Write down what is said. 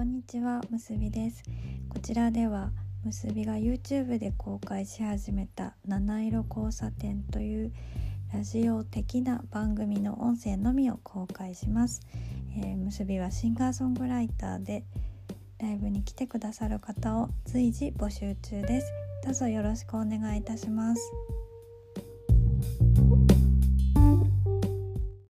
こんにちはむすびです。こちらではむすびが YouTube で公開し始めた七色交差点というラジオ的な番組の音声のみを公開します、えー、むすびはシンガーソングライターでライブに来てくださる方を随時募集中です。どうぞよろしくお願いいたします。